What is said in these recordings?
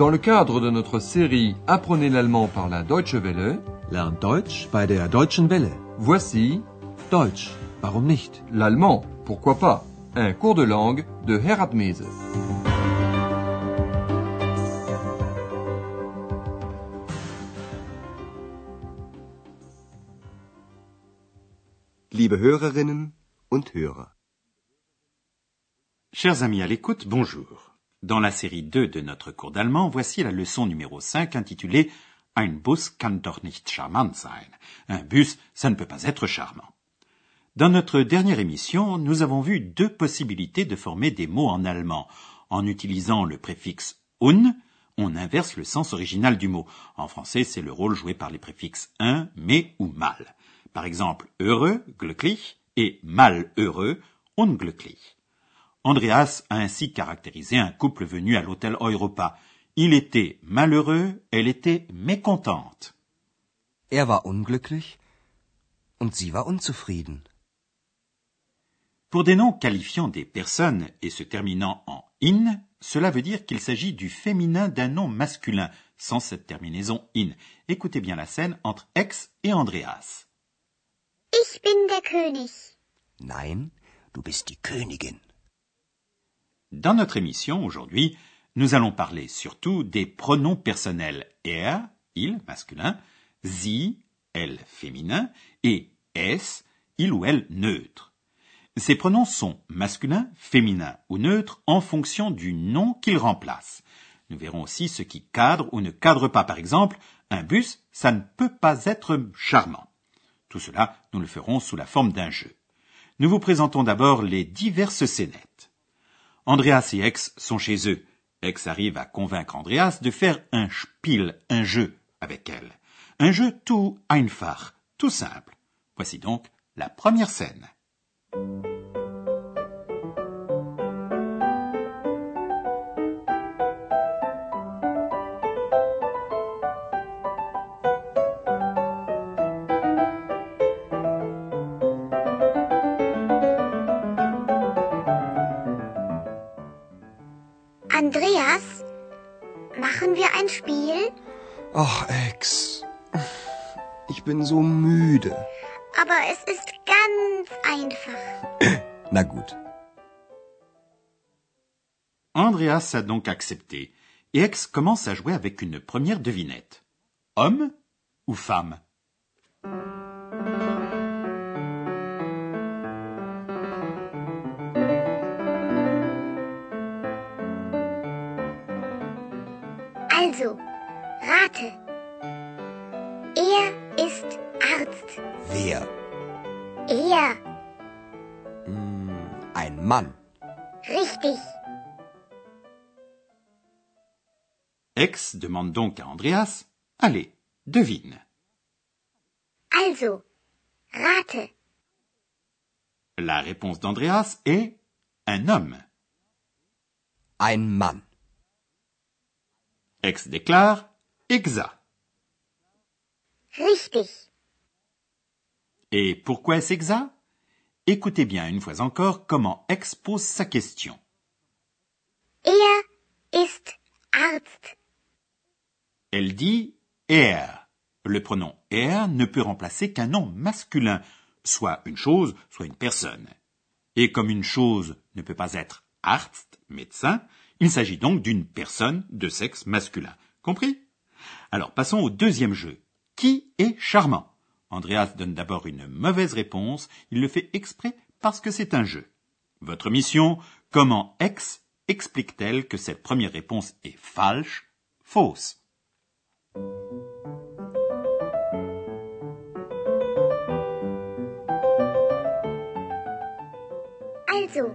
Dans le cadre de notre série Apprenez l'allemand par la Deutsche Welle, Lernt Deutsch bei der Deutschen Welle. voici Deutsch, warum nicht? l'allemand, pourquoi pas, un cours de langue de Herat Mese. Liebe Hörerinnen und Hörer. Chers amis à l'écoute, bonjour. Dans la série 2 de notre cours d'allemand, voici la leçon numéro 5 intitulée Ein Bus kann doch nicht charmant sein. Un bus, ça ne peut pas être charmant. Dans notre dernière émission, nous avons vu deux possibilités de former des mots en allemand. En utilisant le préfixe un, on inverse le sens original du mot. En français, c'est le rôle joué par les préfixes un, mais ou mal. Par exemple, heureux, glücklich, et malheureux, unglücklich. Andreas a ainsi caractérisé un couple venu à l'hôtel Europa. Il était malheureux, elle était mécontente. Er war unglücklich und sie war unzufrieden. Pour des noms qualifiant des personnes et se terminant en in, cela veut dire qu'il s'agit du féminin d'un nom masculin, sans cette terminaison in. Écoutez bien la scène entre Ex et Andreas. Ich bin der König. Nein, du bist die Königin. Dans notre émission aujourd'hui, nous allons parler surtout des pronoms personnels er, il masculin, sie, elle féminin, et es, il ou elle neutre. Ces pronoms sont masculins, féminins ou neutres en fonction du nom qu'ils remplacent. Nous verrons aussi ce qui cadre ou ne cadre pas. Par exemple, un bus, ça ne peut pas être charmant. Tout cela, nous le ferons sous la forme d'un jeu. Nous vous présentons d'abord les diverses scénettes. Andreas et Ex sont chez eux. Ex arrive à convaincre Andreas de faire un spiel, un jeu, avec elle. Un jeu tout einfach, tout simple. Voici donc la première scène. Machen wir ein Spiel? Ach, Ex. Ich bin so müde. Aber es ist ganz einfach. Na gut. Andreas a donc accepté, et Ex commence à jouer avec une première devinette. Homme ou femme? Also, rate. Er ist Arzt. Wer? Er. Ein Mann. Richtig. Ex demande donc à Andreas, allez, devine. Also, rate. La réponse d'Andreas est un homme. Ein Mann. Ex déclare exact. Richtig. Et pourquoi est-ce exact Écoutez bien une fois encore comment Ex pose sa question. Er ist Arzt. Elle dit er. Le pronom er ne peut remplacer qu'un nom masculin, soit une chose, soit une personne. Et comme une chose ne peut pas être Arzt, médecin, il s'agit donc d'une personne de sexe masculin. Compris? Alors passons au deuxième jeu. Qui est charmant? Andreas donne d'abord une mauvaise réponse, il le fait exprès parce que c'est un jeu. Votre mission, comment Ex explique-t-elle que cette première réponse est falche, fausse? Also,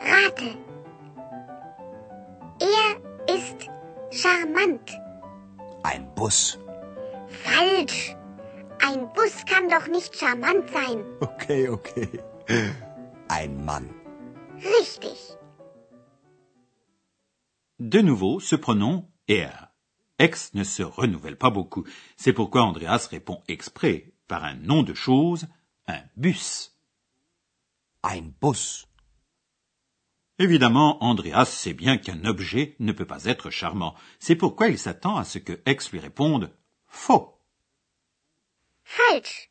rate. Ist charmant. Ein Bus. Falsch. Ein Bus kann doch nicht charmant sein. Okay, okay. Ein Mann. Richtig. De nouveau, ce pronom er. Ex ne se renouvelle pas beaucoup. C'est pourquoi Andreas répond exprès par un nom de chose, un bus. Ein Bus. Évidemment, Andreas sait bien qu'un objet ne peut pas être charmant. C'est pourquoi il s'attend à ce que X lui réponde faux. Falsch.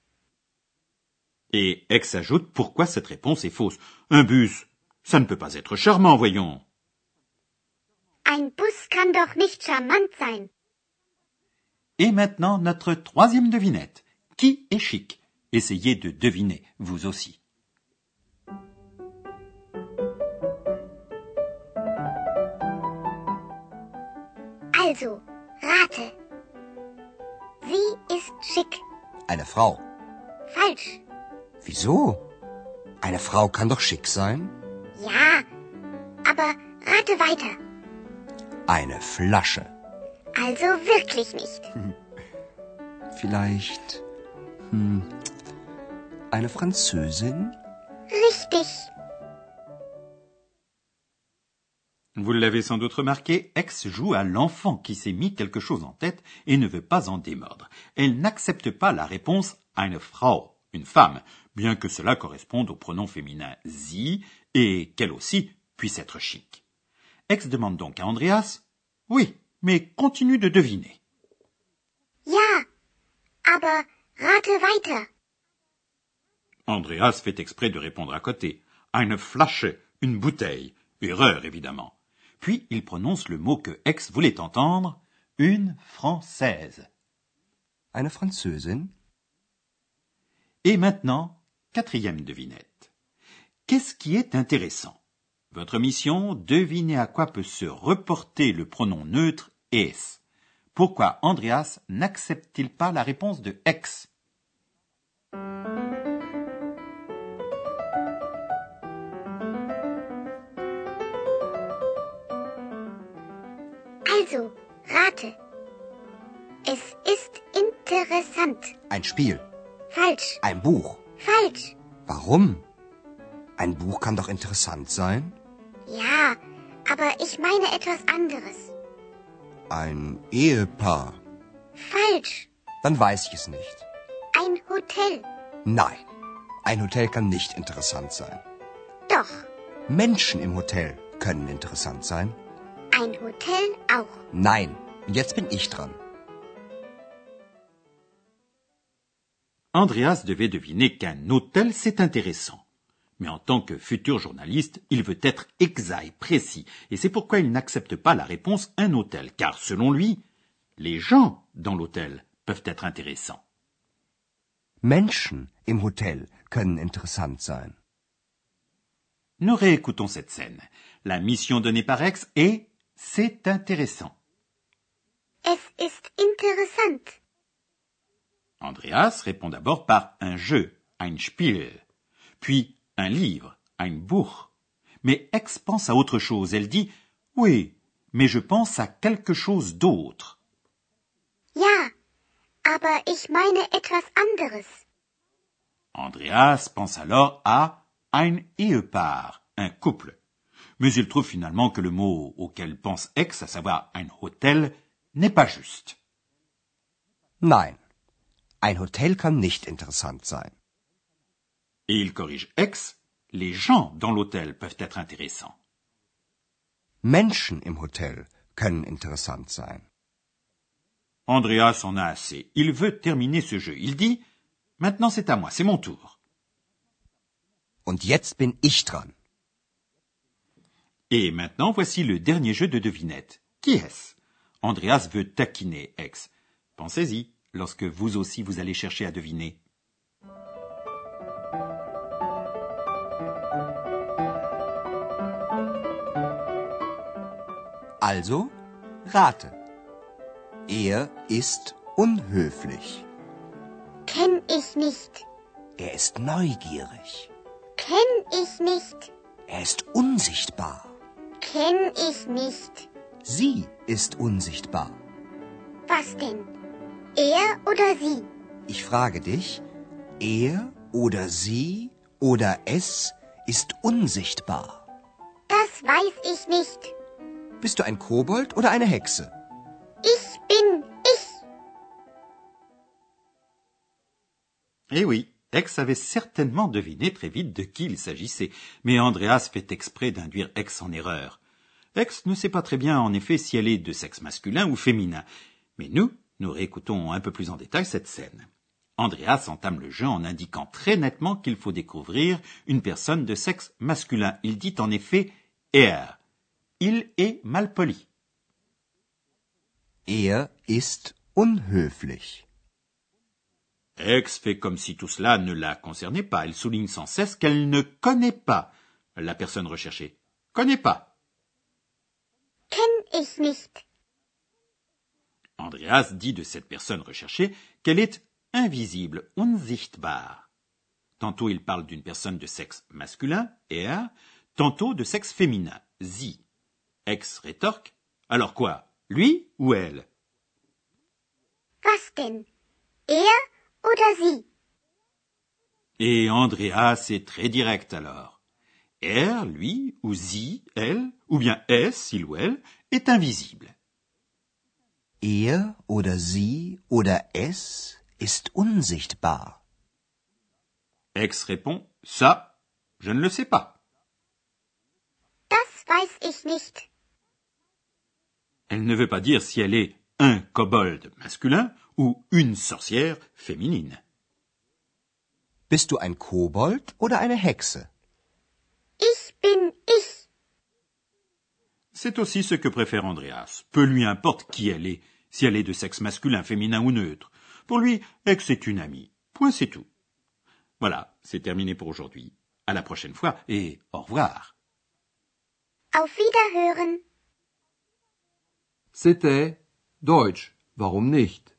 Et X ajoute pourquoi cette réponse est fausse. Un bus, ça ne peut pas être charmant, voyons. Ein Bus kann doch nicht charmant sein. Et maintenant, notre troisième devinette. Qui est chic? Essayez de deviner, vous aussi. Also, rate. Sie ist schick. Eine Frau. Falsch. Wieso? Eine Frau kann doch schick sein. Ja, aber rate weiter. Eine Flasche. Also wirklich nicht. Vielleicht. Hm, eine Französin? Richtig. Vous l'avez sans doute remarqué, X joue à l'enfant qui s'est mis quelque chose en tête et ne veut pas en démordre. Elle n'accepte pas la réponse eine Frau, une femme, bien que cela corresponde au pronom féminin sie et qu'elle aussi puisse être chic. X demande donc à Andreas Oui, mais continue de deviner. Ja, aber rate weiter. Andreas fait exprès de répondre à côté. Eine Flasche, une bouteille. Erreur, évidemment. Puis il prononce le mot que X voulait entendre, une française. Eine Französin? Et maintenant, quatrième devinette. Qu'est-ce qui est intéressant? Votre mission, devinez à quoi peut se reporter le pronom neutre es. Pourquoi Andreas n'accepte-t-il pas la réponse de X Also, rate. Es ist interessant. Ein Spiel. Falsch. Ein Buch. Falsch. Warum? Ein Buch kann doch interessant sein. Ja, aber ich meine etwas anderes. Ein Ehepaar. Falsch. Dann weiß ich es nicht. Ein Hotel. Nein, ein Hotel kann nicht interessant sein. Doch. Menschen im Hotel können interessant sein. Ein Hotel auch. Nein, jetzt bin ich dran. Andreas devait deviner qu'un hôtel, c'est intéressant. Mais en tant que futur journaliste, il veut être exact, précis, et c'est pourquoi il n'accepte pas la réponse un hôtel, car selon lui, les gens dans l'hôtel peuvent être intéressants. Menschen im Hotel können interessant sein. Nous réécoutons cette scène. La mission donnée par X est c'est intéressant. Es ist interessant. Andreas répond d'abord par un jeu, ein Spiel, puis un livre, ein Buch. Mais X pense à autre chose. Elle dit Oui, mais je pense à quelque chose d'autre. Ja, aber ich meine etwas anderes. Andreas pense alors à ein Ehepaar, un couple. Mais il trouve finalement que le mot auquel pense X, à savoir ein Hotel, n'est pas juste. Nein, ein Hotel kann nicht interessant sein. Et il corrige X, les gens dans l'hôtel peuvent être intéressants. Menschen im Hotel können interessant sein. Andreas en a assez. Il veut terminer ce jeu. Il dit Maintenant c'est à moi, c'est mon tour. Und jetzt bin ich dran. Et maintenant voici le dernier jeu de devinette. Qui est-ce? Andreas veut taquiner X. Pensez-y lorsque vous aussi vous allez chercher à deviner. Also, rate. Er ist unhöflich. Kenn ich nicht. Er ist neugierig. Kenn ich nicht. Er ist unsichtbar. Kenn ich nicht. Sie ist unsichtbar. Was denn? Er oder sie? Ich frage dich, er oder sie oder es ist unsichtbar. Das weiß ich nicht. Bist du ein Kobold oder eine Hexe? Ich bin ich. Eh oui, Ex avait certainement deviné très vite de qui il s'agissait, mais Andreas fait exprès d'induire Ex en erreur. Ex ne sait pas très bien en effet si elle est de sexe masculin ou féminin, mais nous, nous réécoutons un peu plus en détail cette scène. Andreas entame le jeu en indiquant très nettement qu'il faut découvrir une personne de sexe masculin. Il dit en effet er. Il est malpoli. Er ist unhöflich. Ex fait comme si tout cela ne la concernait pas. Elle souligne sans cesse qu'elle ne connaît pas la personne recherchée. Connaît pas. Kenn ich nicht. Andreas dit de cette personne recherchée qu'elle est invisible, unsichtbar. Tantôt il parle d'une personne de sexe masculin, er, tantôt de sexe féminin, sie. Ex rétorque, alors quoi, lui ou elle? Was denn? Er oder sie? Et Andreas est très direct alors. Er, lui, ou sie, elle, ou bien es, il ou elle, est invisible. Er oder sie oder es ist unsichtbar. Ex répond, ça, je ne le sais pas. Das weiß ich nicht. Elle ne veut pas dire si elle est un kobold masculin ou une sorcière féminine. Bist du ein Kobold oder eine Hexe? Ich bin ich. C'est aussi ce que préfère Andreas. Peu lui importe qui elle est, si elle est de sexe masculin, féminin ou neutre. Pour lui, Ex est une amie. Point c'est tout. Voilà, c'est terminé pour aujourd'hui. À la prochaine fois et au revoir. Auf Wiederhören. C'était Deutsch, warum nicht?